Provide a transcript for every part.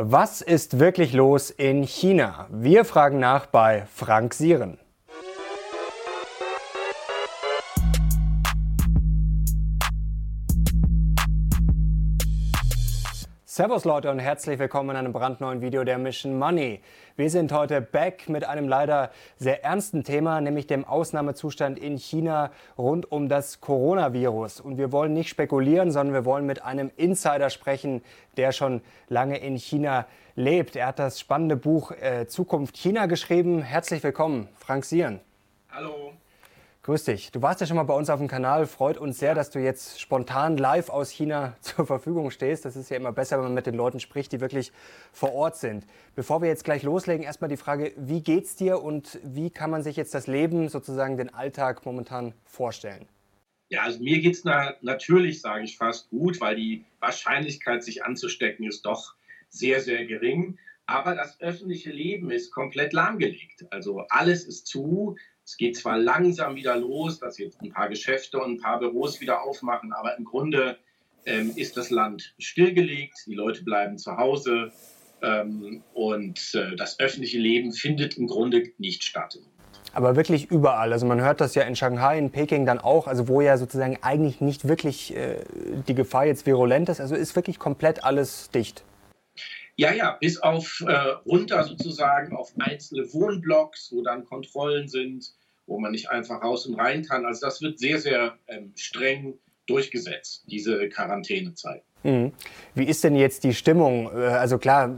Was ist wirklich los in China? Wir fragen nach bei Frank Sieren. Servus Leute und herzlich willkommen in einem brandneuen Video der Mission Money. Wir sind heute back mit einem leider sehr ernsten Thema, nämlich dem Ausnahmezustand in China rund um das Coronavirus. Und wir wollen nicht spekulieren, sondern wir wollen mit einem Insider sprechen, der schon lange in China lebt. Er hat das spannende Buch äh, Zukunft China geschrieben. Herzlich willkommen, Frank Sieren. Hallo. Grüß dich. Du warst ja schon mal bei uns auf dem Kanal. Freut uns sehr, dass du jetzt spontan live aus China zur Verfügung stehst. Das ist ja immer besser, wenn man mit den Leuten spricht, die wirklich vor Ort sind. Bevor wir jetzt gleich loslegen, erstmal die Frage, wie geht's dir und wie kann man sich jetzt das Leben, sozusagen den Alltag momentan vorstellen? Ja, also mir geht es na natürlich, sage ich fast gut, weil die Wahrscheinlichkeit, sich anzustecken, ist doch sehr, sehr gering. Aber das öffentliche Leben ist komplett lahmgelegt. Also alles ist zu. Es geht zwar langsam wieder los, dass jetzt ein paar Geschäfte und ein paar Büros wieder aufmachen, aber im Grunde ähm, ist das Land stillgelegt, die Leute bleiben zu Hause ähm, und äh, das öffentliche Leben findet im Grunde nicht statt. Aber wirklich überall. Also man hört das ja in Shanghai, in Peking dann auch, also wo ja sozusagen eigentlich nicht wirklich äh, die Gefahr jetzt virulent ist. Also ist wirklich komplett alles dicht. Ja, ja, bis auf äh, runter sozusagen auf einzelne Wohnblocks, wo dann Kontrollen sind, wo man nicht einfach raus und rein kann. Also das wird sehr, sehr ähm, streng durchgesetzt, diese Quarantänezeit. Mhm. Wie ist denn jetzt die Stimmung? Äh, also klar,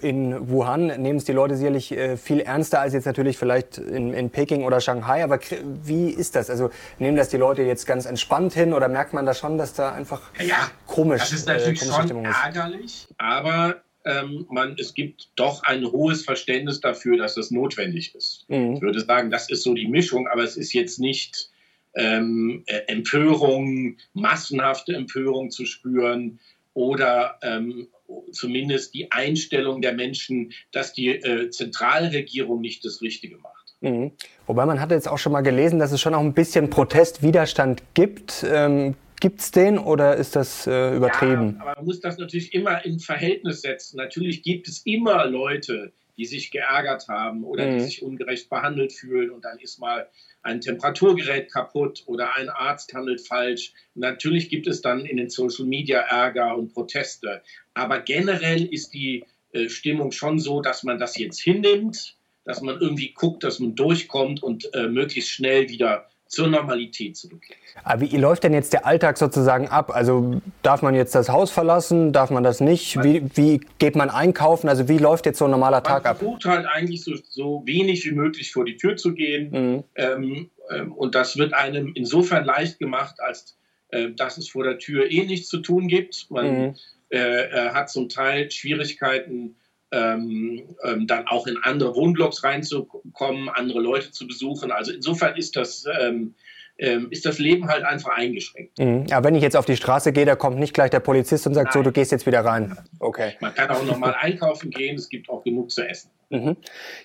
in Wuhan nehmen es die Leute sicherlich äh, viel ernster als jetzt natürlich vielleicht in, in, Peking oder Shanghai. Aber wie ist das? Also nehmen das die Leute jetzt ganz entspannt hin oder merkt man da schon, dass da einfach ja, komisch ist? Das ist natürlich äh, schon ärgerlich, aber ähm, man, es gibt doch ein hohes Verständnis dafür, dass das notwendig ist. Mhm. Ich würde sagen, das ist so die Mischung, aber es ist jetzt nicht ähm, äh, Empörung, massenhafte Empörung zu spüren oder ähm, zumindest die Einstellung der Menschen, dass die äh, Zentralregierung nicht das Richtige macht. Mhm. Wobei man hat jetzt auch schon mal gelesen, dass es schon auch ein bisschen Protestwiderstand gibt. Ähm, Gibt es den oder ist das äh, übertrieben? Ja, aber man muss das natürlich immer in Verhältnis setzen. Natürlich gibt es immer Leute, die sich geärgert haben oder mhm. die sich ungerecht behandelt fühlen und dann ist mal ein Temperaturgerät kaputt oder ein Arzt handelt falsch. Natürlich gibt es dann in den Social Media Ärger und Proteste. Aber generell ist die äh, Stimmung schon so, dass man das jetzt hinnimmt, dass man irgendwie guckt, dass man durchkommt und äh, möglichst schnell wieder zur Normalität zurückkehrt. Aber wie läuft denn jetzt der Alltag sozusagen ab? Also darf man jetzt das Haus verlassen? Darf man das nicht? Wie, wie geht man einkaufen? Also wie läuft jetzt so ein normaler Tag ab? Man versucht halt eigentlich so, so, wenig wie möglich vor die Tür zu gehen. Mhm. Ähm, ähm, und das wird einem insofern leicht gemacht, als äh, dass es vor der Tür eh nichts zu tun gibt. Man mhm. äh, hat zum Teil Schwierigkeiten, ähm, ähm, dann auch in andere Wohnblocks reinzukommen, andere Leute zu besuchen. Also insofern ist das, ähm, ähm ist das Leben halt einfach eingeschränkt. Mhm. Aber wenn ich jetzt auf die Straße gehe, da kommt nicht gleich der Polizist und sagt, Nein. so, du gehst jetzt wieder rein. Okay. Man kann auch nochmal einkaufen gehen, es gibt auch genug zu essen. Mhm.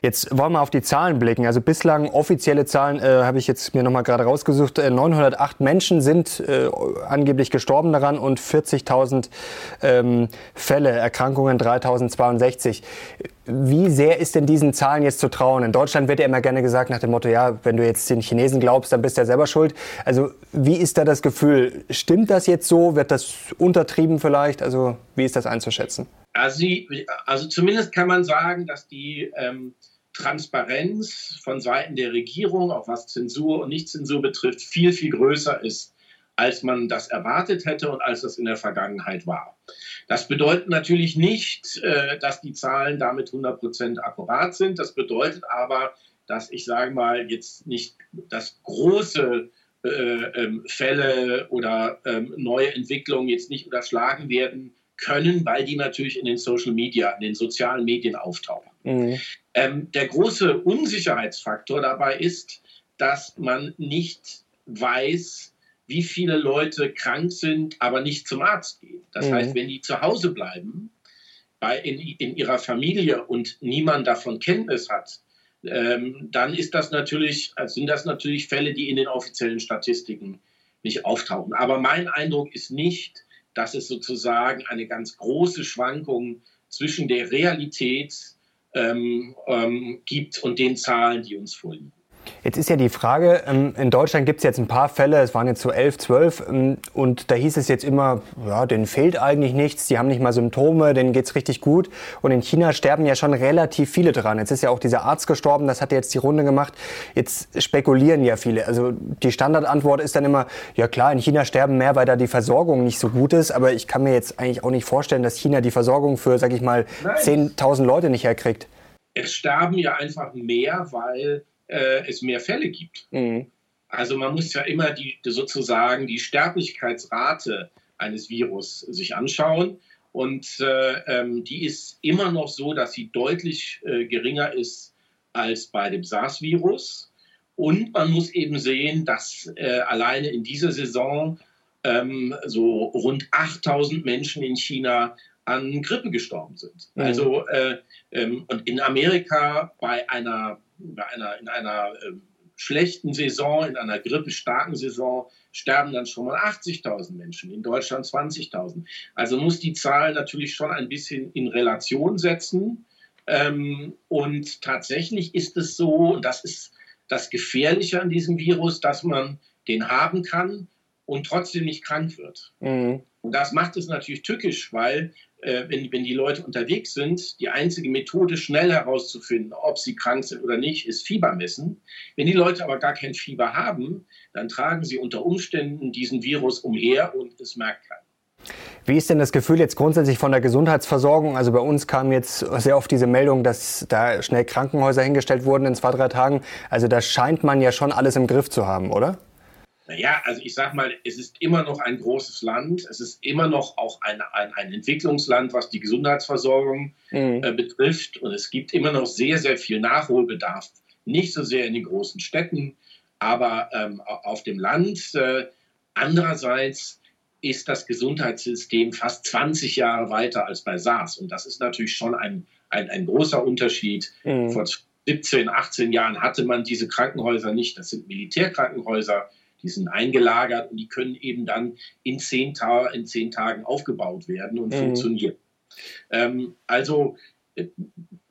Jetzt wollen wir auf die Zahlen blicken. Also bislang offizielle Zahlen äh, habe ich jetzt mir noch mal gerade rausgesucht. Äh, 908 Menschen sind äh, angeblich gestorben daran und 40.000 ähm, Fälle, Erkrankungen 3.062. Wie sehr ist denn diesen Zahlen jetzt zu trauen? In Deutschland wird ja immer gerne gesagt nach dem Motto, ja, wenn du jetzt den Chinesen glaubst, dann bist du ja selber schuld. Also wie ist da das Gefühl? Stimmt das jetzt so? Wird das untertrieben vielleicht? Also wie ist das einzuschätzen? Also, also zumindest kann man sagen, dass die ähm, Transparenz von Seiten der Regierung, auch was Zensur und Nichtzensur betrifft, viel, viel größer ist, als man das erwartet hätte und als das in der Vergangenheit war. Das bedeutet natürlich nicht, äh, dass die Zahlen damit 100 Prozent akkurat sind. Das bedeutet aber, dass ich sage mal jetzt nicht das große äh, ähm, Fälle oder ähm, neue Entwicklungen jetzt nicht unterschlagen werden können, weil die natürlich in den Social Media, in den sozialen Medien auftauchen. Mhm. Ähm, der große Unsicherheitsfaktor dabei ist, dass man nicht weiß, wie viele Leute krank sind, aber nicht zum Arzt gehen. Das mhm. heißt, wenn die zu Hause bleiben, bei, in, in ihrer Familie und niemand davon Kenntnis hat, ähm, dann ist das natürlich, also sind das natürlich Fälle, die in den offiziellen Statistiken nicht auftauchen. Aber mein Eindruck ist nicht, dass es sozusagen eine ganz große Schwankung zwischen der Realität ähm, ähm, gibt und den Zahlen, die uns vorliegen. Jetzt ist ja die Frage, ähm, in Deutschland gibt es jetzt ein paar Fälle, es waren jetzt so elf, zwölf, ähm, und da hieß es jetzt immer, ja, denen fehlt eigentlich nichts, die haben nicht mal Symptome, denen geht es richtig gut. Und in China sterben ja schon relativ viele dran. Jetzt ist ja auch dieser Arzt gestorben, das hat jetzt die Runde gemacht. Jetzt spekulieren ja viele. Also die Standardantwort ist dann immer, ja klar, in China sterben mehr, weil da die Versorgung nicht so gut ist. Aber ich kann mir jetzt eigentlich auch nicht vorstellen, dass China die Versorgung für, sag ich mal, 10.000 Leute nicht herkriegt. Es sterben ja einfach mehr, weil äh, es mehr Fälle gibt. Mhm. Also man muss ja immer die, sozusagen die Sterblichkeitsrate eines Virus sich anschauen. Und äh, ähm, die ist immer noch so, dass sie deutlich äh, geringer ist als bei dem SARS-Virus. Und man muss eben sehen, dass äh, alleine in dieser Saison ähm, so rund 8000 Menschen in China an Grippe gestorben sind. Mhm. Also äh, ähm, und in Amerika bei einer bei einer, in einer äh, schlechten Saison, in einer grippestarken Saison sterben dann schon mal 80.000 Menschen, in Deutschland 20.000. Also muss die Zahl natürlich schon ein bisschen in Relation setzen. Ähm, und tatsächlich ist es so, und das ist das Gefährliche an diesem Virus, dass man den haben kann und trotzdem nicht krank wird. Mhm. Und das macht es natürlich tückisch, weil äh, wenn, wenn die Leute unterwegs sind, die einzige Methode, schnell herauszufinden, ob sie krank sind oder nicht, ist Fieber messen. Wenn die Leute aber gar kein Fieber haben, dann tragen sie unter Umständen diesen Virus umher und es merkt keiner. Wie ist denn das Gefühl jetzt grundsätzlich von der Gesundheitsversorgung? Also bei uns kam jetzt sehr oft diese Meldung, dass da schnell Krankenhäuser hingestellt wurden in zwei, drei Tagen. Also da scheint man ja schon alles im Griff zu haben, oder? Naja, also ich sag mal, es ist immer noch ein großes Land. Es ist immer noch auch ein, ein, ein Entwicklungsland, was die Gesundheitsversorgung mhm. äh, betrifft. Und es gibt immer noch sehr, sehr viel Nachholbedarf. Nicht so sehr in den großen Städten, aber ähm, auf dem Land. Äh, andererseits ist das Gesundheitssystem fast 20 Jahre weiter als bei SARS. Und das ist natürlich schon ein, ein, ein großer Unterschied. Mhm. Vor 17, 18 Jahren hatte man diese Krankenhäuser nicht. Das sind Militärkrankenhäuser die sind eingelagert und die können eben dann in zehn, Ta in zehn Tagen aufgebaut werden und mhm. funktionieren. Ähm, also äh,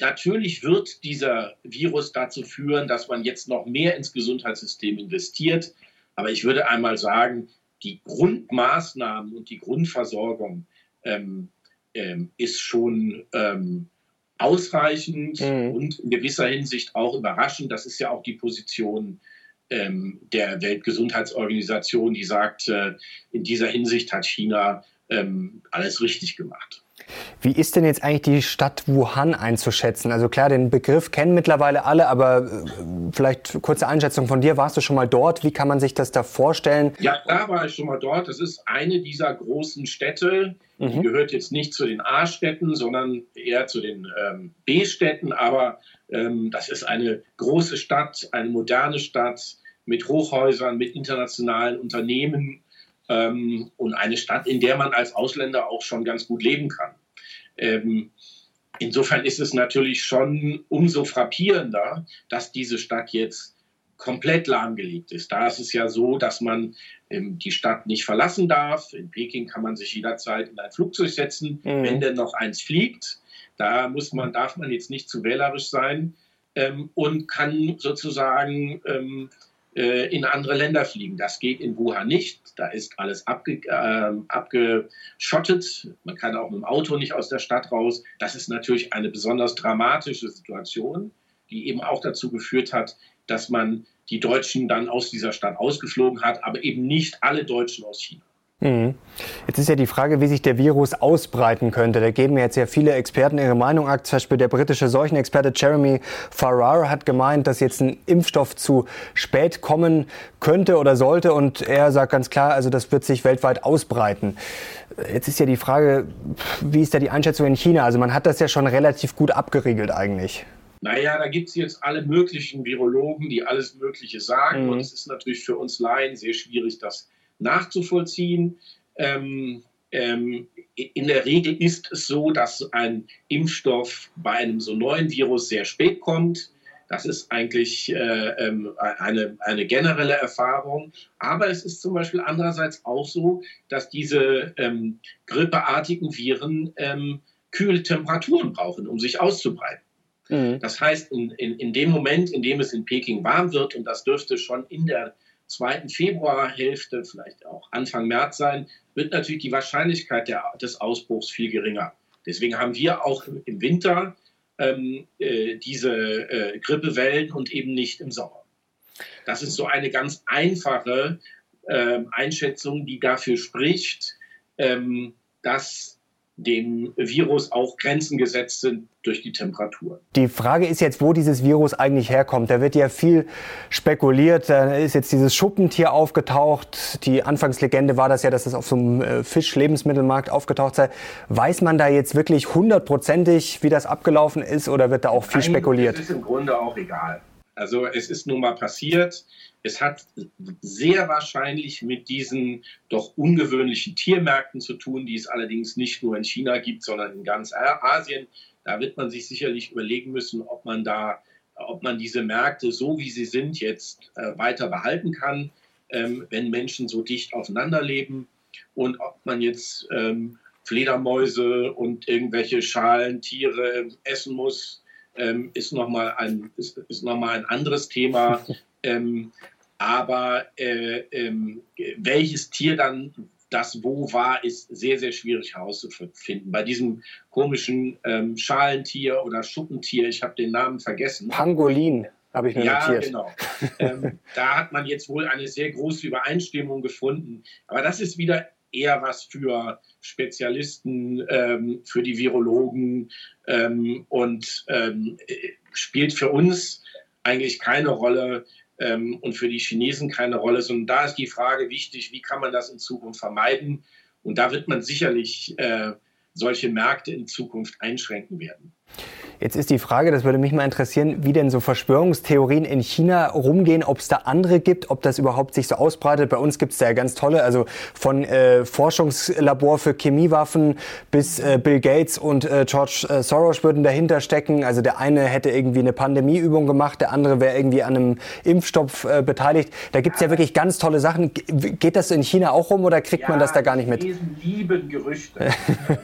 natürlich wird dieser Virus dazu führen, dass man jetzt noch mehr ins Gesundheitssystem investiert. Aber ich würde einmal sagen, die Grundmaßnahmen und die Grundversorgung ähm, ähm, ist schon ähm, ausreichend mhm. und in gewisser Hinsicht auch überraschend. Das ist ja auch die Position der Weltgesundheitsorganisation, die sagt, äh, in dieser Hinsicht hat China ähm, alles richtig gemacht. Wie ist denn jetzt eigentlich die Stadt Wuhan einzuschätzen? Also klar, den Begriff kennen mittlerweile alle, aber äh, vielleicht kurze Einschätzung von dir. Warst du schon mal dort? Wie kann man sich das da vorstellen? Ja, da war ich schon mal dort. Das ist eine dieser großen Städte. Mhm. Die gehört jetzt nicht zu den A-Städten, sondern eher zu den ähm, B-Städten. Aber ähm, das ist eine große Stadt, eine moderne Stadt mit Hochhäusern, mit internationalen Unternehmen ähm, und eine Stadt, in der man als Ausländer auch schon ganz gut leben kann. Ähm, insofern ist es natürlich schon umso frappierender, dass diese Stadt jetzt komplett lahmgelegt ist. Da ist es ja so, dass man die Stadt nicht verlassen darf. In Peking kann man sich jederzeit in ein Flugzeug setzen, mhm. wenn denn noch eins fliegt. Da muss man, darf man jetzt nicht zu wählerisch sein ähm, und kann sozusagen ähm, äh, in andere Länder fliegen. Das geht in Wuhan nicht. Da ist alles abge, äh, abgeschottet. Man kann auch mit dem Auto nicht aus der Stadt raus. Das ist natürlich eine besonders dramatische Situation, die eben auch dazu geführt hat, dass man die Deutschen dann aus dieser Stadt ausgeflogen hat, aber eben nicht alle Deutschen aus China. Mhm. Jetzt ist ja die Frage, wie sich der Virus ausbreiten könnte. Da geben jetzt ja viele Experten ihre Meinung ab. Zum Beispiel der britische Seuchenexperte Jeremy Farrar hat gemeint, dass jetzt ein Impfstoff zu spät kommen könnte oder sollte. Und er sagt ganz klar, also das wird sich weltweit ausbreiten. Jetzt ist ja die Frage, wie ist da die Einschätzung in China? Also man hat das ja schon relativ gut abgeriegelt eigentlich. Naja, da gibt es jetzt alle möglichen Virologen, die alles Mögliche sagen. Mhm. Und es ist natürlich für uns Laien sehr schwierig, das nachzuvollziehen. Ähm, ähm, in der Regel ist es so, dass ein Impfstoff bei einem so neuen Virus sehr spät kommt. Das ist eigentlich äh, ähm, eine, eine generelle Erfahrung. Aber es ist zum Beispiel andererseits auch so, dass diese ähm, grippeartigen Viren ähm, kühle Temperaturen brauchen, um sich auszubreiten. Mhm. Das heißt, in, in, in dem Moment, in dem es in Peking warm wird, und das dürfte schon in der zweiten Februarhälfte, vielleicht auch Anfang März sein, wird natürlich die Wahrscheinlichkeit der, des Ausbruchs viel geringer. Deswegen haben wir auch im Winter ähm, äh, diese äh, Grippewellen und eben nicht im Sommer. Das ist so eine ganz einfache äh, Einschätzung, die dafür spricht, ähm, dass dem Virus auch Grenzen gesetzt sind durch die Temperatur. Die Frage ist jetzt, wo dieses Virus eigentlich herkommt. Da wird ja viel spekuliert. Da ist jetzt dieses Schuppentier aufgetaucht. Die Anfangslegende war das ja, dass es auf so einem äh, Fisch-Lebensmittelmarkt aufgetaucht sei. Weiß man da jetzt wirklich hundertprozentig, wie das abgelaufen ist oder wird da auch viel spekuliert? Das ist im Grunde auch egal. Also es ist nun mal passiert. Es hat sehr wahrscheinlich mit diesen doch ungewöhnlichen Tiermärkten zu tun, die es allerdings nicht nur in China gibt, sondern in ganz Asien. Da wird man sich sicherlich überlegen müssen, ob man da, ob man diese Märkte so wie sie sind jetzt äh, weiter behalten kann, ähm, wenn Menschen so dicht aufeinander leben und ob man jetzt ähm, Fledermäuse und irgendwelche Schalentiere essen muss, ähm, ist nochmal ein, ist, ist noch ein anderes Thema. Ähm, aber äh, ähm, welches Tier dann das wo war, ist sehr, sehr schwierig herauszufinden. Bei diesem komischen ähm, Schalentier oder Schuppentier, ich habe den Namen vergessen. Pangolin. Habe ich mir ja, notiert. genau. ähm, da hat man jetzt wohl eine sehr große Übereinstimmung gefunden. Aber das ist wieder eher was für Spezialisten, ähm, für die Virologen ähm, und ähm, spielt für uns eigentlich keine Rolle ähm, und für die Chinesen keine Rolle, sondern da ist die Frage wichtig, wie kann man das in Zukunft vermeiden? Und da wird man sicherlich äh, solche Märkte in Zukunft einschränken werden. Jetzt ist die Frage, das würde mich mal interessieren, wie denn so Verschwörungstheorien in China rumgehen, ob es da andere gibt, ob das überhaupt sich so ausbreitet. Bei uns gibt es da ja ganz tolle, also von äh, Forschungslabor für Chemiewaffen bis äh, Bill Gates und äh, George äh, Soros würden dahinter stecken. Also der eine hätte irgendwie eine Pandemieübung gemacht, der andere wäre irgendwie an einem Impfstoff äh, beteiligt. Da gibt es ja wirklich ganz tolle Sachen. Geht das in China auch rum oder kriegt ja, man das da gar nicht mit? Lieben Gerüchte.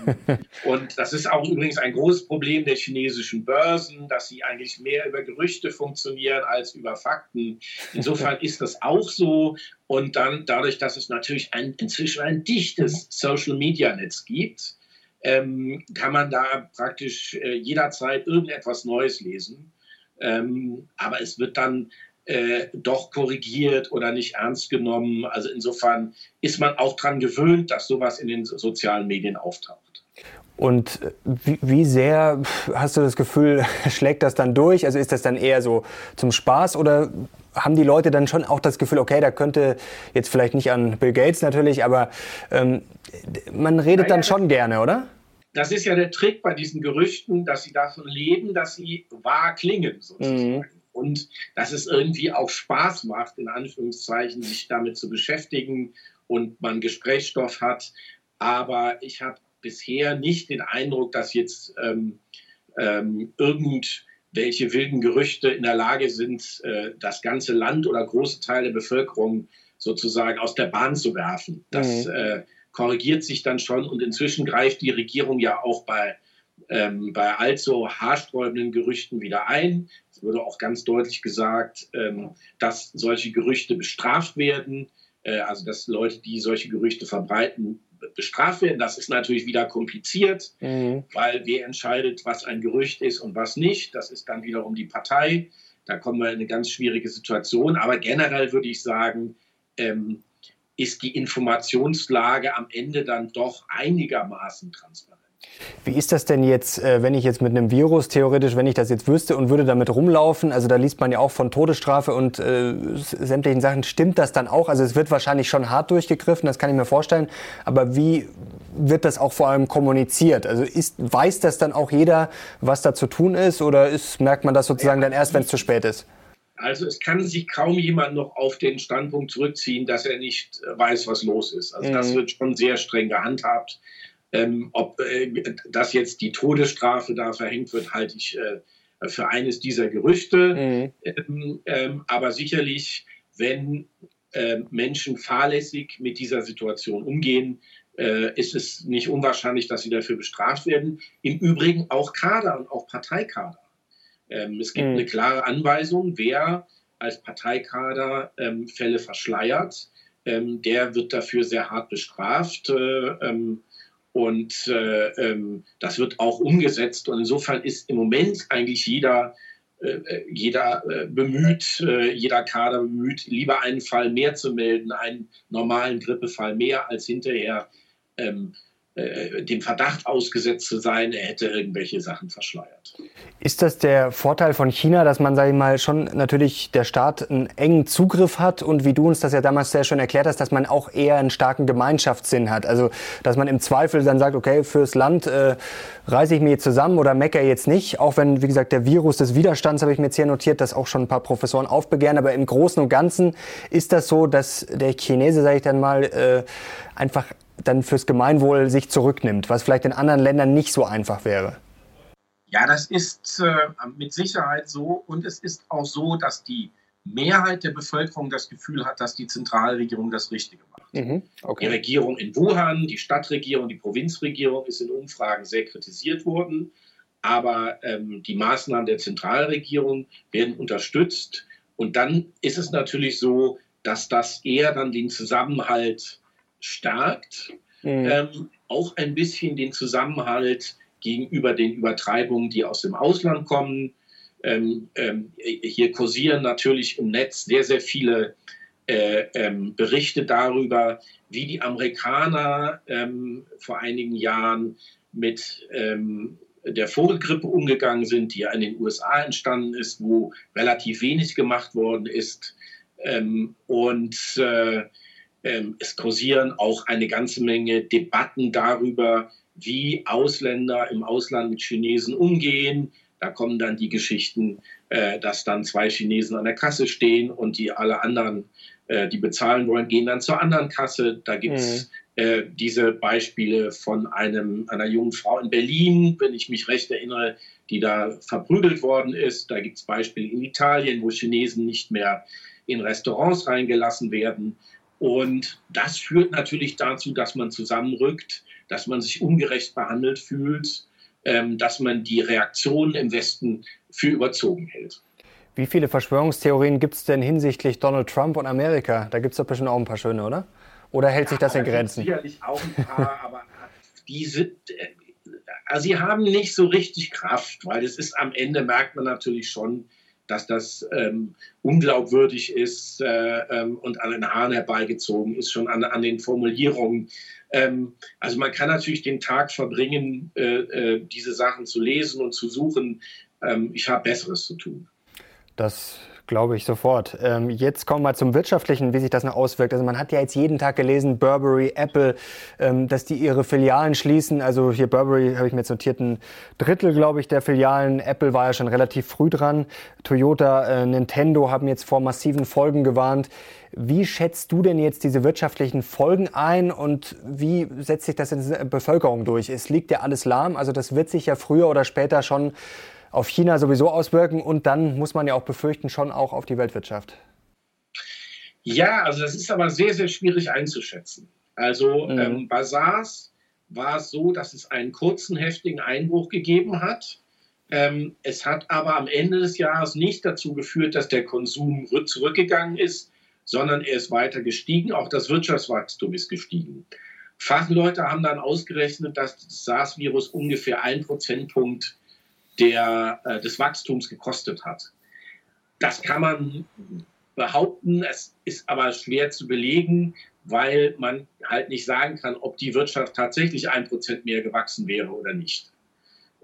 und das ist auch übrigens ein großes Problem der chinesischen chinesischen Börsen, dass sie eigentlich mehr über Gerüchte funktionieren als über Fakten. Insofern ist das auch so. Und dann dadurch, dass es natürlich ein, inzwischen ein dichtes Social-Media-Netz gibt, ähm, kann man da praktisch äh, jederzeit irgendetwas Neues lesen. Ähm, aber es wird dann äh, doch korrigiert oder nicht ernst genommen. Also insofern ist man auch daran gewöhnt, dass sowas in den sozialen Medien auftaucht. Und wie, wie, sehr hast du das Gefühl, schlägt das dann durch? Also ist das dann eher so zum Spaß oder haben die Leute dann schon auch das Gefühl, okay, da könnte jetzt vielleicht nicht an Bill Gates natürlich, aber ähm, man redet naja, dann schon gerne, oder? Das ist ja der Trick bei diesen Gerüchten, dass sie davon leben, dass sie wahr klingen sozusagen. Mhm. Und dass es irgendwie auch Spaß macht, in Anführungszeichen, sich damit zu beschäftigen und man Gesprächsstoff hat. Aber ich habe bisher nicht den Eindruck, dass jetzt ähm, ähm, irgendwelche wilden Gerüchte in der Lage sind, äh, das ganze Land oder große Teile der Bevölkerung sozusagen aus der Bahn zu werfen. Das mhm. äh, korrigiert sich dann schon und inzwischen greift die Regierung ja auch bei, ähm, bei allzu haarsträubenden Gerüchten wieder ein. Es wurde auch ganz deutlich gesagt, ähm, dass solche Gerüchte bestraft werden, äh, also dass Leute, die solche Gerüchte verbreiten, bestraft werden. Das ist natürlich wieder kompliziert, mhm. weil wer entscheidet, was ein Gerücht ist und was nicht. Das ist dann wiederum die Partei. Da kommen wir in eine ganz schwierige Situation. Aber generell würde ich sagen, ähm, ist die Informationslage am Ende dann doch einigermaßen transparent. Wie ist das denn jetzt, äh, wenn ich jetzt mit einem Virus theoretisch, wenn ich das jetzt wüsste und würde damit rumlaufen? Also da liest man ja auch von Todesstrafe und äh, sämtlichen Sachen. Stimmt das dann auch? Also es wird wahrscheinlich schon hart durchgegriffen, das kann ich mir vorstellen. Aber wie wird das auch vor allem kommuniziert? Also ist, weiß das dann auch jeder, was da zu tun ist? Oder ist, merkt man das sozusagen dann erst, wenn es zu spät ist? Also es kann sich kaum jemand noch auf den Standpunkt zurückziehen, dass er nicht weiß, was los ist. Also mhm. das wird schon sehr streng gehandhabt. Ähm, ob äh, das jetzt die Todesstrafe da verhängt wird, halte ich äh, für eines dieser Gerüchte. Mhm. Ähm, ähm, aber sicherlich, wenn äh, Menschen fahrlässig mit dieser Situation umgehen, äh, ist es nicht unwahrscheinlich, dass sie dafür bestraft werden. Im Übrigen auch Kader und auch Parteikader. Ähm, es gibt mhm. eine klare Anweisung, wer als Parteikader ähm, Fälle verschleiert, ähm, der wird dafür sehr hart bestraft. Äh, ähm, und äh, ähm, das wird auch umgesetzt. Und insofern ist im Moment eigentlich jeder, äh, jeder äh, bemüht, äh, jeder Kader bemüht, lieber einen Fall mehr zu melden, einen normalen Grippefall mehr, als hinterher ähm, äh, dem Verdacht ausgesetzt zu sein, er hätte irgendwelche Sachen verschleiert. Ist das der Vorteil von China, dass man, sage ich mal, schon natürlich der Staat einen engen Zugriff hat und wie du uns das ja damals sehr schön erklärt hast, dass man auch eher einen starken Gemeinschaftssinn hat? Also, dass man im Zweifel dann sagt, okay, fürs Land äh, reiße ich mich jetzt zusammen oder meckere jetzt nicht, auch wenn, wie gesagt, der Virus des Widerstands, habe ich mir jetzt hier notiert, das auch schon ein paar Professoren aufbegehren, aber im Großen und Ganzen ist das so, dass der Chinese, sage ich dann mal, äh, einfach dann fürs Gemeinwohl sich zurücknimmt, was vielleicht in anderen Ländern nicht so einfach wäre? Ja, das ist äh, mit Sicherheit so. Und es ist auch so, dass die Mehrheit der Bevölkerung das Gefühl hat, dass die Zentralregierung das Richtige macht. Mhm, okay. Die Regierung in Wuhan, die Stadtregierung, die Provinzregierung ist in Umfragen sehr kritisiert worden. Aber ähm, die Maßnahmen der Zentralregierung werden unterstützt. Und dann ist es natürlich so, dass das eher dann den Zusammenhalt stärkt, mhm. ähm, auch ein bisschen den Zusammenhalt gegenüber den Übertreibungen, die aus dem Ausland kommen. Ähm, ähm, hier kursieren natürlich im Netz sehr, sehr viele äh, ähm, Berichte darüber, wie die Amerikaner ähm, vor einigen Jahren mit ähm, der Vogelgrippe umgegangen sind, die ja in den USA entstanden ist, wo relativ wenig gemacht worden ist. Ähm, und äh, ähm, es kursieren auch eine ganze Menge Debatten darüber, wie Ausländer im Ausland mit Chinesen umgehen. Da kommen dann die Geschichten, äh, dass dann zwei Chinesen an der Kasse stehen und die alle anderen, äh, die bezahlen wollen, gehen dann zur anderen Kasse. Da gibt es mhm. äh, diese Beispiele von einem, einer jungen Frau in Berlin, wenn ich mich recht erinnere, die da verprügelt worden ist. Da gibt es Beispiele in Italien, wo Chinesen nicht mehr in Restaurants reingelassen werden. Und das führt natürlich dazu, dass man zusammenrückt, dass man sich ungerecht behandelt fühlt, ähm, dass man die Reaktionen im Westen für überzogen hält. Wie viele Verschwörungstheorien gibt es denn hinsichtlich Donald Trump und Amerika? Da gibt es doch bestimmt auch ein paar schöne, oder? Oder hält sich das in Grenzen? Sicherlich auch ein paar, aber die sind, äh, also sie haben nicht so richtig Kraft, weil es ist am Ende, merkt man natürlich schon, dass das ähm, unglaubwürdig ist äh, ähm, und an den Haaren herbeigezogen ist, schon an, an den Formulierungen. Ähm, also man kann natürlich den Tag verbringen, äh, äh, diese Sachen zu lesen und zu suchen. Ähm, ich habe Besseres zu tun. Das Glaube ich sofort. Ähm, jetzt kommen wir zum Wirtschaftlichen, wie sich das noch auswirkt. Also man hat ja jetzt jeden Tag gelesen, Burberry, Apple, ähm, dass die ihre Filialen schließen. Also hier Burberry habe ich mir jetzt notiert, ein Drittel, glaube ich, der Filialen. Apple war ja schon relativ früh dran. Toyota, äh, Nintendo haben jetzt vor massiven Folgen gewarnt. Wie schätzt du denn jetzt diese wirtschaftlichen Folgen ein und wie setzt sich das in der Bevölkerung durch? Es liegt ja alles lahm, also das wird sich ja früher oder später schon auf China sowieso auswirken und dann muss man ja auch befürchten, schon auch auf die Weltwirtschaft. Ja, also das ist aber sehr, sehr schwierig einzuschätzen. Also mhm. ähm, bei SARS war es so, dass es einen kurzen, heftigen Einbruch gegeben hat. Ähm, es hat aber am Ende des Jahres nicht dazu geführt, dass der Konsum zurückgegangen ist, sondern er ist weiter gestiegen. Auch das Wirtschaftswachstum ist gestiegen. Fachleute haben dann ausgerechnet, dass das SARS-Virus ungefähr ein Prozentpunkt der, äh, des Wachstums gekostet hat. Das kann man behaupten, es ist aber schwer zu belegen, weil man halt nicht sagen kann, ob die Wirtschaft tatsächlich ein Prozent mehr gewachsen wäre oder nicht.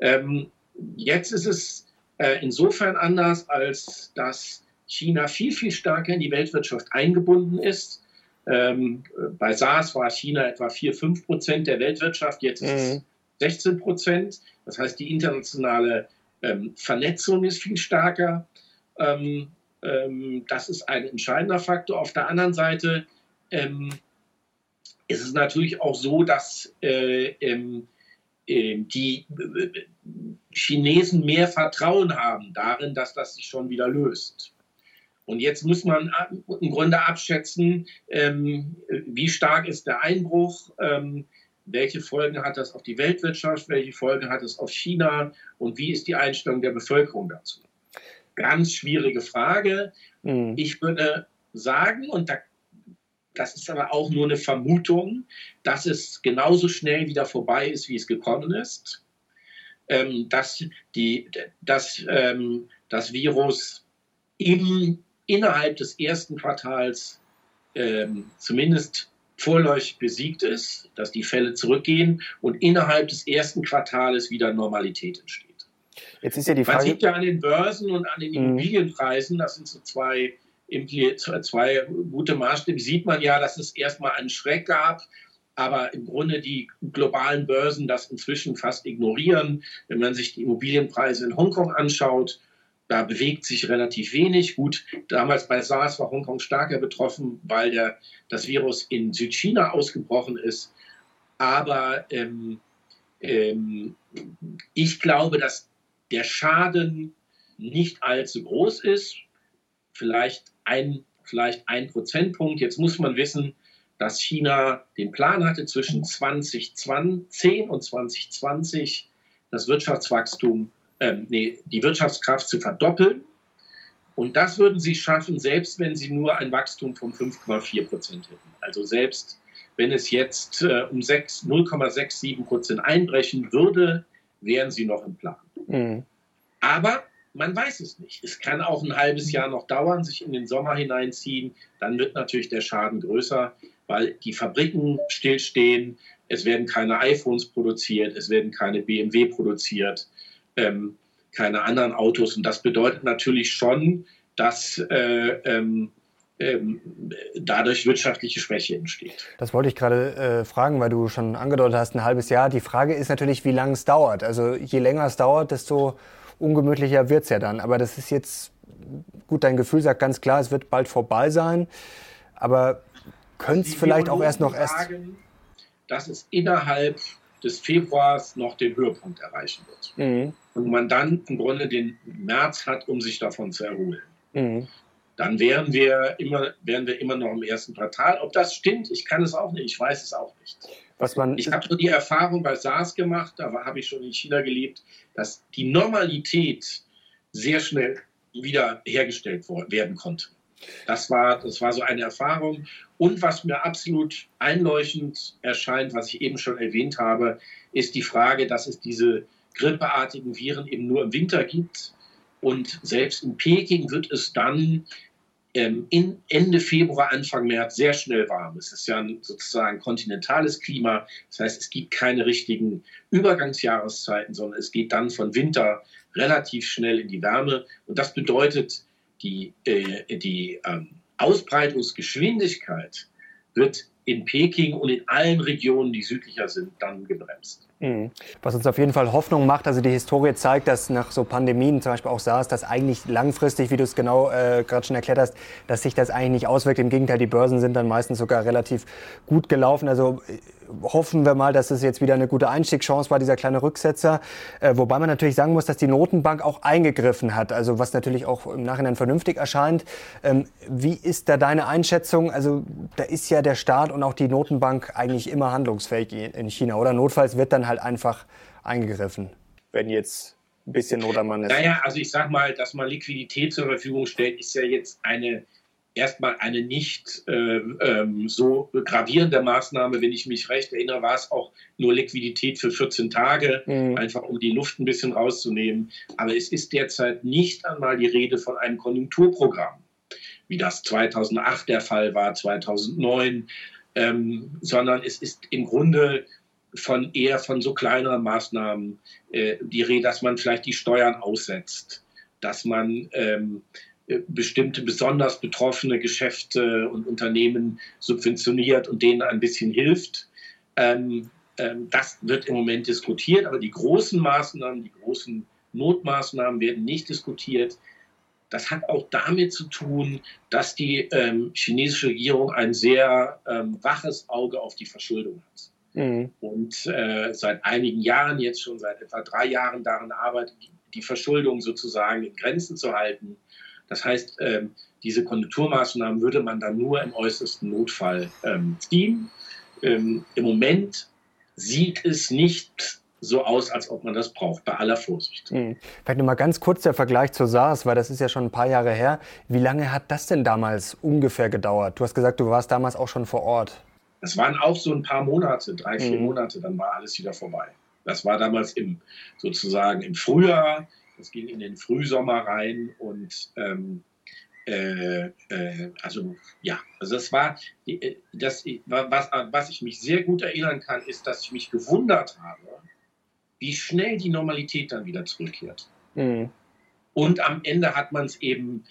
Ähm, jetzt ist es äh, insofern anders, als dass China viel, viel stärker in die Weltwirtschaft eingebunden ist. Ähm, bei SARS war China etwa 4, 5 Prozent der Weltwirtschaft, jetzt ist es 16 mhm. Prozent. Das heißt, die internationale ähm, Vernetzung ist viel stärker. Ähm, ähm, das ist ein entscheidender Faktor. Auf der anderen Seite ähm, ist es natürlich auch so, dass äh, ähm, äh, die äh, Chinesen mehr Vertrauen haben darin, dass das sich schon wieder löst. Und jetzt muss man im Grunde abschätzen, ähm, wie stark ist der Einbruch, ähm, welche Folgen hat das auf die Weltwirtschaft, welche Folgen hat es auf China und wie ist die Einstellung der Bevölkerung dazu? Ganz schwierige Frage. Mhm. Ich würde sagen, und da, das ist aber auch nur eine Vermutung, dass es genauso schnell wieder vorbei ist, wie es gekommen ist. Ähm, dass die, dass, ähm, das Virus im, innerhalb des ersten Quartals ähm, zumindest vorläufig besiegt ist, dass die Fälle zurückgehen und innerhalb des ersten Quartals wieder Normalität entsteht. Jetzt ist ja die Frage, Man sieht ja an den Börsen und an den mhm. Immobilienpreisen, das sind so zwei, zwei gute Maßstäbe, sieht man ja, dass es erstmal einen Schreck gab, aber im Grunde die globalen Börsen das inzwischen fast ignorieren. Wenn man sich die Immobilienpreise in Hongkong anschaut, da bewegt sich relativ wenig. Gut, damals bei SARS war Hongkong stärker betroffen, weil der, das Virus in Südchina ausgebrochen ist. Aber ähm, ähm, ich glaube, dass der Schaden nicht allzu groß ist. Vielleicht ein, vielleicht ein Prozentpunkt. Jetzt muss man wissen, dass China den Plan hatte, zwischen 2010 und 2020 das Wirtschaftswachstum, äh, nee, die Wirtschaftskraft zu verdoppeln. Und das würden sie schaffen, selbst wenn sie nur ein Wachstum von 5,4 Prozent hätten. Also selbst wenn es jetzt äh, um 0,67 Prozent einbrechen würde, wären sie noch im Plan. Mhm. Aber man weiß es nicht. Es kann auch ein halbes Jahr noch dauern, sich in den Sommer hineinziehen. Dann wird natürlich der Schaden größer, weil die Fabriken stillstehen. Es werden keine iPhones produziert, es werden keine BMW produziert, ähm, keine anderen Autos. Und das bedeutet natürlich schon, dass äh, ähm, ähm, dadurch wirtschaftliche Schwäche entsteht. Das wollte ich gerade äh, fragen, weil du schon angedeutet hast, ein halbes Jahr. Die Frage ist natürlich, wie lange es dauert. Also je länger es dauert, desto ungemütlicher wird es ja dann. Aber das ist jetzt, gut, dein Gefühl sagt ganz klar, es wird bald vorbei sein. Aber könnte es vielleicht auch erst noch erst. Sagen, dass es innerhalb des Februars noch den Höhepunkt erreichen wird. Mhm. Und man dann im Grunde den März hat, um sich davon zu erholen. Mhm. Dann wären wir, immer, wären wir immer noch im ersten Quartal. Ob das stimmt, ich kann es auch nicht, ich weiß es auch nicht. Was man ich habe nur die Erfahrung bei SARS gemacht, da habe ich schon in China gelebt, dass die Normalität sehr schnell wieder hergestellt werden konnte. Das war, das war so eine Erfahrung. Und was mir absolut einleuchtend erscheint, was ich eben schon erwähnt habe, ist die Frage, dass es diese grippeartigen Viren eben nur im Winter gibt. Und selbst in Peking wird es dann ähm, in Ende Februar, Anfang März sehr schnell warm. Es ist ja ein sozusagen kontinentales Klima. Das heißt, es gibt keine richtigen Übergangsjahreszeiten, sondern es geht dann von Winter relativ schnell in die Wärme. Und das bedeutet, die, äh, die ähm, Ausbreitungsgeschwindigkeit wird in Peking und in allen Regionen, die südlicher sind, dann gebremst. Mhm. Was uns auf jeden Fall Hoffnung macht, also die Historie zeigt, dass nach so Pandemien, zum Beispiel auch SARS, dass eigentlich langfristig, wie du es genau äh, gerade schon erklärt hast, dass sich das eigentlich nicht auswirkt. Im Gegenteil, die Börsen sind dann meistens sogar relativ gut gelaufen. Also äh, hoffen wir mal, dass es jetzt wieder eine gute Einstiegschance war, dieser kleine Rücksetzer. Äh, wobei man natürlich sagen muss, dass die Notenbank auch eingegriffen hat, also was natürlich auch im Nachhinein vernünftig erscheint. Ähm, wie ist da deine Einschätzung? Also da ist ja der Staat und auch die Notenbank eigentlich immer handlungsfähig in China, oder? Notfalls wird dann halt einfach eingegriffen, wenn jetzt ein bisschen Not am Mann ist. Naja, also ich sag mal, dass man Liquidität zur Verfügung stellt, ist ja jetzt eine erstmal eine nicht äh, ähm, so gravierende Maßnahme. Wenn ich mich recht erinnere, war es auch nur Liquidität für 14 Tage, mhm. einfach um die Luft ein bisschen rauszunehmen. Aber es ist derzeit nicht einmal die Rede von einem Konjunkturprogramm, wie das 2008 der Fall war, 2009, ähm, sondern es ist im Grunde von eher von so kleineren Maßnahmen äh, die Rede, dass man vielleicht die Steuern aussetzt, dass man ähm, äh, bestimmte besonders betroffene Geschäfte und Unternehmen subventioniert und denen ein bisschen hilft. Ähm, ähm, das wird im Moment diskutiert, aber die großen Maßnahmen, die großen Notmaßnahmen werden nicht diskutiert. Das hat auch damit zu tun, dass die ähm, chinesische Regierung ein sehr ähm, waches Auge auf die Verschuldung hat. Mhm. Und äh, seit einigen Jahren, jetzt schon seit etwa drei Jahren daran arbeitet, die Verschuldung sozusagen in Grenzen zu halten. Das heißt, ähm, diese Konjunkturmaßnahmen würde man dann nur im äußersten Notfall ähm, ziehen. Ähm, Im Moment sieht es nicht so aus, als ob man das braucht, bei aller Vorsicht. Mhm. Vielleicht noch mal ganz kurz der Vergleich zur SARS, weil das ist ja schon ein paar Jahre her. Wie lange hat das denn damals ungefähr gedauert? Du hast gesagt, du warst damals auch schon vor Ort. Das waren auch so ein paar Monate, drei, vier mhm. Monate, dann war alles wieder vorbei. Das war damals im, sozusagen im Frühjahr, das ging in den Frühsommer rein und ähm, äh, äh, also ja, also das war, äh, das, was, was ich mich sehr gut erinnern kann, ist, dass ich mich gewundert habe, wie schnell die Normalität dann wieder zurückkehrt. Mhm. Und am Ende hat man es eben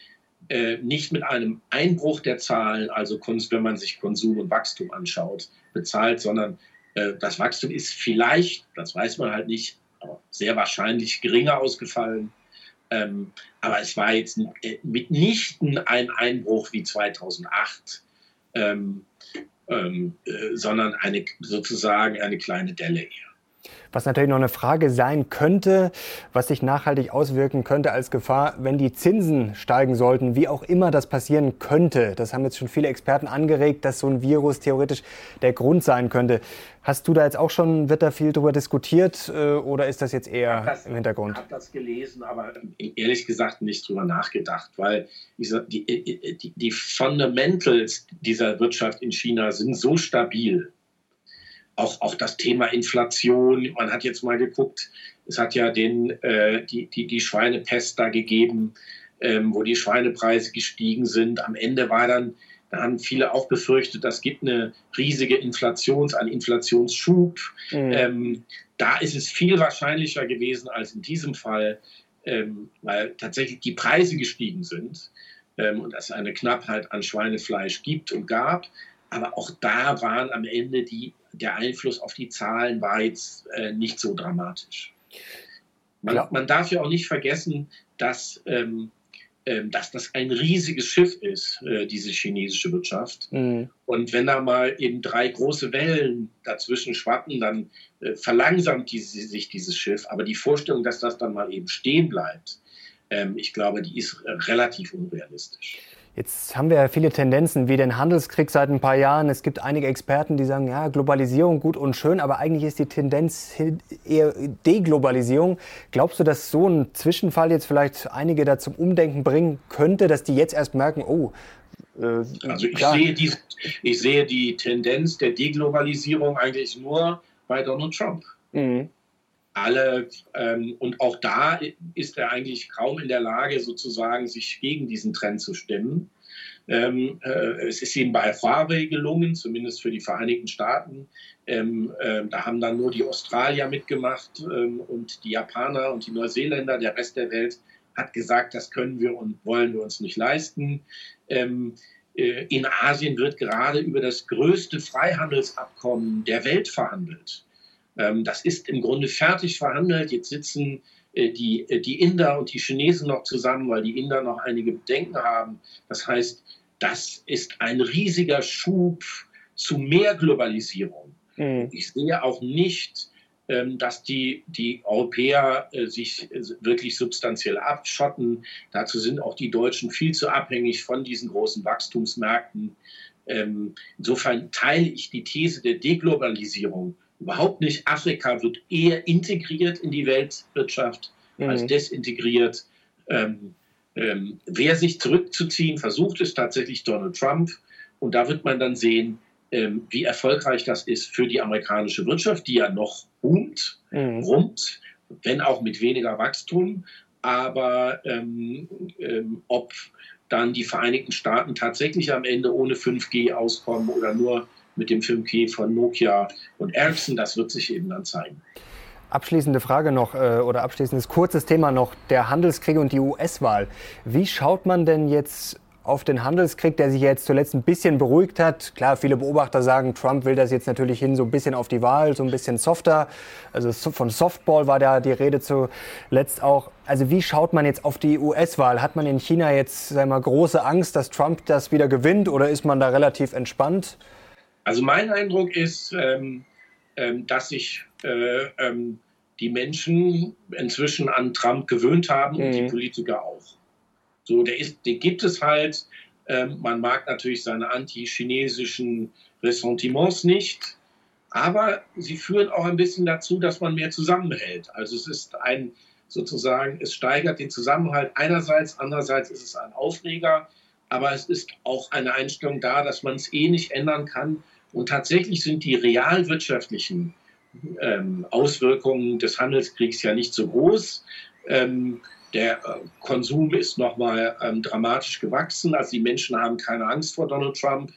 äh, nicht mit einem Einbruch der Zahlen, also wenn man sich Konsum und Wachstum anschaut, bezahlt, sondern äh, das Wachstum ist vielleicht, das weiß man halt nicht, aber sehr wahrscheinlich geringer ausgefallen. Ähm, aber es war jetzt äh, mitnichten ein Einbruch wie 2008, ähm, ähm, äh, sondern eine, sozusagen eine kleine Delle eher. Was natürlich noch eine Frage sein könnte, was sich nachhaltig auswirken könnte als Gefahr, wenn die Zinsen steigen sollten, wie auch immer das passieren könnte. Das haben jetzt schon viele Experten angeregt, dass so ein Virus theoretisch der Grund sein könnte. Hast du da jetzt auch schon, wird da viel darüber diskutiert äh, oder ist das jetzt eher das, im Hintergrund? Ich habe das gelesen, aber ehrlich gesagt nicht drüber nachgedacht, weil die, die, die Fundamentals dieser Wirtschaft in China sind so stabil auch, auch das Thema Inflation. Man hat jetzt mal geguckt, es hat ja den, äh, die, die, die Schweinepest da gegeben, ähm, wo die Schweinepreise gestiegen sind. Am Ende war dann, da haben viele auch befürchtet, das gibt eine riesige Inflations, einen Inflationsschub. Mhm. Ähm, da ist es viel wahrscheinlicher gewesen als in diesem Fall, ähm, weil tatsächlich die Preise gestiegen sind ähm, und es eine Knappheit an Schweinefleisch gibt und gab. Aber auch da waren am Ende die der Einfluss auf die Zahlen war jetzt äh, nicht so dramatisch. Man, man, darf ja auch nicht vergessen, dass, ähm, ähm, dass das ein riesiges Schiff ist, äh, diese chinesische Wirtschaft. Mhm. Und wenn da mal eben drei große Wellen dazwischen schwappen, dann äh, verlangsamt die, sich dieses Schiff. Aber die Vorstellung, dass das dann mal eben stehen bleibt, ähm, ich glaube, die ist äh, relativ unrealistisch. Jetzt haben wir ja viele Tendenzen wie den Handelskrieg seit ein paar Jahren. Es gibt einige Experten, die sagen, ja, Globalisierung gut und schön, aber eigentlich ist die Tendenz eher Deglobalisierung. Glaubst du, dass so ein Zwischenfall jetzt vielleicht einige da zum Umdenken bringen könnte, dass die jetzt erst merken, oh, äh, also ich sehe, die, ich sehe die Tendenz der Deglobalisierung eigentlich nur bei Donald Trump. Mhm alle, ähm, und auch da ist er eigentlich kaum in der Lage, sozusagen sich gegen diesen Trend zu stimmen. Ähm, äh, es ist ihm bei Huawei gelungen, zumindest für die Vereinigten Staaten. Ähm, äh, da haben dann nur die Australier mitgemacht ähm, und die Japaner und die Neuseeländer. Der Rest der Welt hat gesagt, das können wir und wollen wir uns nicht leisten. Ähm, äh, in Asien wird gerade über das größte Freihandelsabkommen der Welt verhandelt. Ähm, das ist im Grunde fertig verhandelt. Jetzt sitzen äh, die, äh, die Inder und die Chinesen noch zusammen, weil die Inder noch einige Bedenken haben. Das heißt, das ist ein riesiger Schub zu mehr Globalisierung. Mhm. Ich sehe auch nicht, ähm, dass die, die Europäer äh, sich wirklich substanziell abschotten. Dazu sind auch die Deutschen viel zu abhängig von diesen großen Wachstumsmärkten. Ähm, insofern teile ich die These der Deglobalisierung überhaupt nicht. Afrika wird eher integriert in die Weltwirtschaft mhm. als desintegriert. Ähm, ähm, wer sich zurückzuziehen versucht, ist tatsächlich Donald Trump. Und da wird man dann sehen, ähm, wie erfolgreich das ist für die amerikanische Wirtschaft, die ja noch boomt, mhm. rund, wenn auch mit weniger Wachstum. Aber ähm, ähm, ob dann die Vereinigten Staaten tatsächlich am Ende ohne 5G auskommen oder nur mit dem Filmkey von Nokia und Ericsson. Das wird sich eben dann zeigen. Abschließende Frage noch äh, oder abschließendes kurzes Thema noch, der Handelskrieg und die US-Wahl. Wie schaut man denn jetzt auf den Handelskrieg, der sich jetzt zuletzt ein bisschen beruhigt hat. Klar, viele Beobachter sagen, Trump will das jetzt natürlich hin so ein bisschen auf die Wahl, so ein bisschen softer. Also von Softball war da die Rede zuletzt auch. Also wie schaut man jetzt auf die US-Wahl? Hat man in China jetzt sagen wir, große Angst, dass Trump das wieder gewinnt oder ist man da relativ entspannt? Also mein Eindruck ist, ähm, ähm, dass sich äh, ähm, die Menschen inzwischen an Trump gewöhnt haben mhm. und die mhm. Politiker auch. So, der, ist, den gibt es halt. Ähm, man mag natürlich seine anti-chinesischen Ressentiments nicht. Aber sie führen auch ein bisschen dazu, dass man mehr zusammenhält. Also es ist ein sozusagen, es steigert den Zusammenhalt einerseits, andererseits ist es ein Aufreger, aber es ist auch eine Einstellung da, dass man es eh nicht ändern kann. Und tatsächlich sind die realwirtschaftlichen ähm, Auswirkungen des Handelskriegs ja nicht so groß. Ähm, der äh, Konsum ist nochmal ähm, dramatisch gewachsen. Also die Menschen haben keine Angst vor Donald Trump.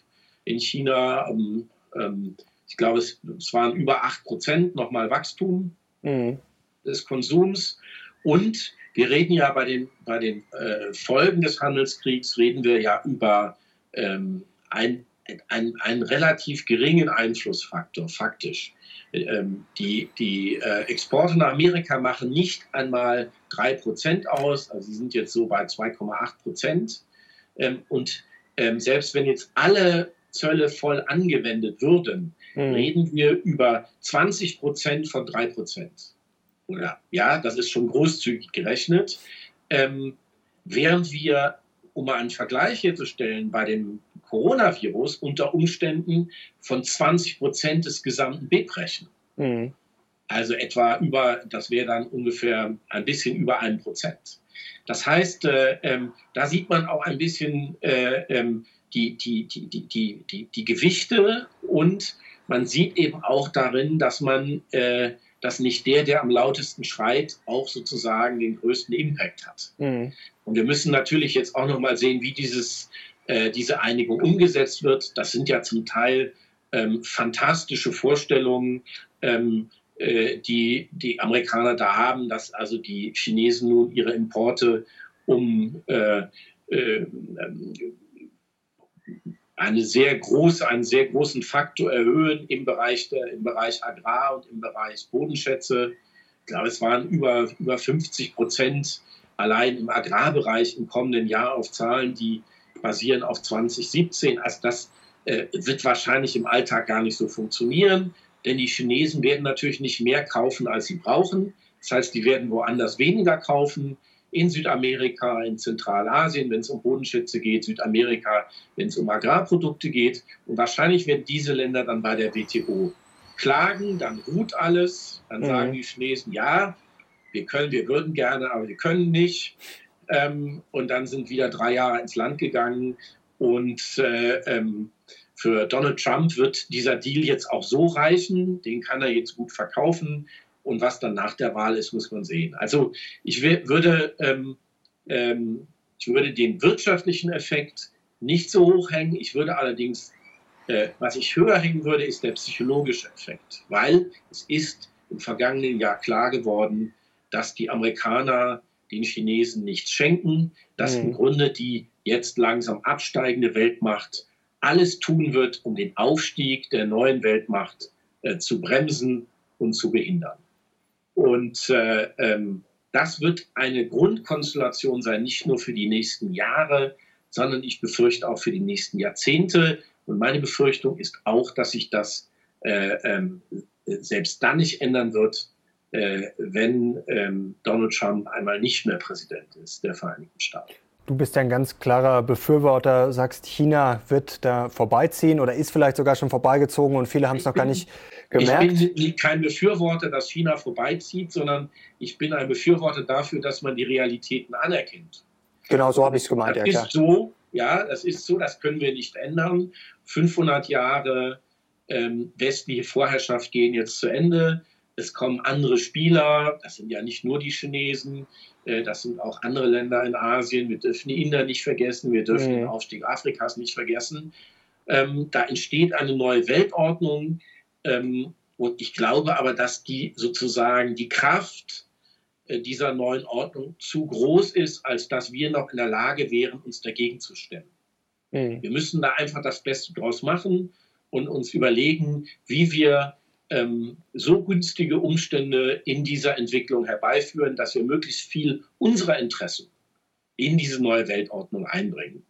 In China, ähm, ähm, ich glaube, es, es, waren über 8 Prozent nochmal Wachstum mhm. des Konsums. Und wir reden ja bei den, bei den äh, Folgen des Handelskriegs, reden wir ja über ähm, ein, ein, einen relativ geringen Einflussfaktor, faktisch. Ähm, die, die äh, Exporte nach Amerika machen nicht einmal 3% aus, also sie sind jetzt so bei 2,8%. Ähm, und ähm, selbst wenn jetzt alle Zölle voll angewendet würden, mhm. reden wir über 20% von 3%. Oder, ja, das ist schon großzügig gerechnet. Ähm, während wir, um mal einen Vergleich herzustellen, bei dem Coronavirus unter Umständen von 20 Prozent des gesamten BIP rechnen. Mhm. Also etwa über, das wäre dann ungefähr ein bisschen über ein Prozent. Das heißt, äh, ähm, da sieht man auch ein bisschen äh, ähm, die, die, die, die, die, die, Gewichte und man sieht eben auch darin, dass man, äh, dass nicht der, der am lautesten schreit, auch sozusagen den größten Impact hat. Mhm. Und wir müssen natürlich jetzt auch noch mal sehen, wie dieses äh, diese Einigung umgesetzt wird. Das sind ja zum Teil ähm, fantastische Vorstellungen, ähm, äh, die die Amerikaner da haben, dass also die Chinesen nun ihre Importe um äh, äh eine sehr große, einen sehr großen Faktor erhöhen im Bereich, der, im Bereich Agrar und im Bereich Bodenschätze. Ich glaube, es waren über, über 50 Prozent allein im Agrarbereich im kommenden Jahr auf Zahlen, die basieren auf 2017. Also das äh, wird wahrscheinlich im Alltag gar nicht so funktionieren, denn die Chinesen werden natürlich nicht mehr kaufen, als sie brauchen. Das heißt, die werden woanders weniger kaufen. In Südamerika, in Zentralasien, wenn es um Bodenschätze geht, Südamerika, wenn es um Agrarprodukte geht. Und wahrscheinlich werden diese Länder dann bei der WTO klagen, dann ruht alles, dann mhm. sagen die Chinesen, ja, wir können, wir würden gerne, aber wir können nicht. Ähm, und dann sind wieder drei Jahre ins Land gegangen. Und äh, ähm, für Donald Trump wird dieser Deal jetzt auch so reichen. Den kann er jetzt gut verkaufen. Und was dann nach der Wahl ist, muss man sehen. Also ich würde, ähm, ähm, ich würde den wirtschaftlichen Effekt nicht so hoch hängen. Ich würde allerdings, äh, was ich höher hängen würde, ist der psychologische Effekt. Weil es ist im vergangenen Jahr klar geworden, dass die Amerikaner den Chinesen nichts schenken, dass mhm. im Grunde die jetzt langsam absteigende Weltmacht alles tun wird, um den Aufstieg der neuen Weltmacht äh, zu bremsen und zu behindern. Und äh, ähm, das wird eine Grundkonstellation sein, nicht nur für die nächsten Jahre, sondern ich befürchte auch für die nächsten Jahrzehnte. Und meine Befürchtung ist auch, dass sich das äh, ähm, selbst dann nicht ändern wird, wenn ähm, Donald Trump einmal nicht mehr Präsident ist der Vereinigten Staaten. Du bist ein ganz klarer Befürworter, sagst, China wird da vorbeiziehen oder ist vielleicht sogar schon vorbeigezogen und viele haben es noch gar nicht gemerkt. Ich bin kein Befürworter, dass China vorbeizieht, sondern ich bin ein Befürworter dafür, dass man die Realitäten anerkennt. Genau, so habe ich es gemeint. Das ja, ist so, ja, das ist so, das können wir nicht ändern. 500 Jahre ähm, westliche Vorherrschaft gehen jetzt zu Ende. Es kommen andere Spieler, das sind ja nicht nur die Chinesen, äh, das sind auch andere Länder in Asien. Wir dürfen die Inder nicht vergessen, wir dürfen mhm. den Aufstieg Afrikas nicht vergessen. Ähm, da entsteht eine neue Weltordnung. Ähm, und ich glaube aber, dass die sozusagen die Kraft äh, dieser neuen Ordnung zu groß ist, als dass wir noch in der Lage wären, uns dagegen zu stemmen. Mhm. Wir müssen da einfach das Beste draus machen und uns überlegen, wie wir ähm, so günstige Umstände in dieser Entwicklung herbeiführen, dass wir möglichst viel unserer Interessen in diese neue Weltordnung einbringen.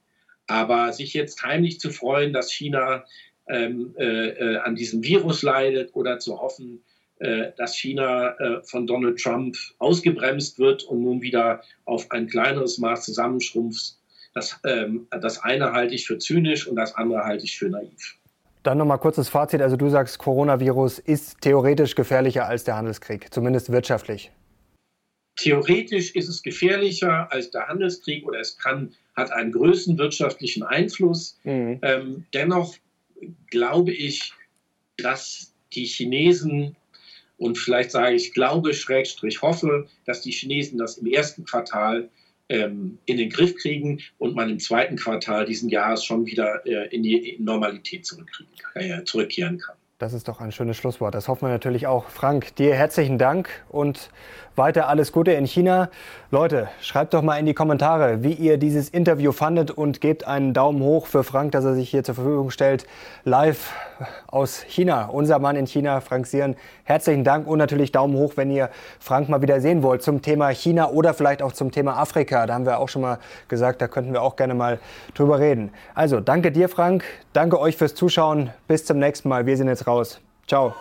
Aber sich jetzt heimlich zu freuen, dass China ähm, äh, äh, an diesem Virus leidet oder zu hoffen, äh, dass China äh, von Donald Trump ausgebremst wird und nun wieder auf ein kleineres Maß zusammenschrumpft, das, ähm, das eine halte ich für zynisch und das andere halte ich für naiv. Dann nochmal kurzes Fazit. Also du sagst, Coronavirus ist theoretisch gefährlicher als der Handelskrieg, zumindest wirtschaftlich. Theoretisch ist es gefährlicher als der Handelskrieg oder es kann, hat einen größeren wirtschaftlichen Einfluss. Mhm. Ähm, dennoch glaube ich, dass die Chinesen und vielleicht sage ich glaube, Schrägstrich hoffe, dass die Chinesen das im ersten Quartal ähm, in den Griff kriegen und man im zweiten Quartal diesen Jahres schon wieder äh, in die Normalität äh, zurückkehren kann. Das ist doch ein schönes Schlusswort. Das hoffen wir natürlich auch. Frank, dir herzlichen Dank und weiter alles Gute in China. Leute, schreibt doch mal in die Kommentare, wie ihr dieses Interview fandet und gebt einen Daumen hoch für Frank, dass er sich hier zur Verfügung stellt. Live aus China, unser Mann in China, Frank Sieren. Herzlichen Dank und natürlich Daumen hoch, wenn ihr Frank mal wieder sehen wollt zum Thema China oder vielleicht auch zum Thema Afrika. Da haben wir auch schon mal gesagt, da könnten wir auch gerne mal drüber reden. Also danke dir, Frank. Danke euch fürs Zuschauen. Bis zum nächsten Mal. Wir sind jetzt raus. Ciao.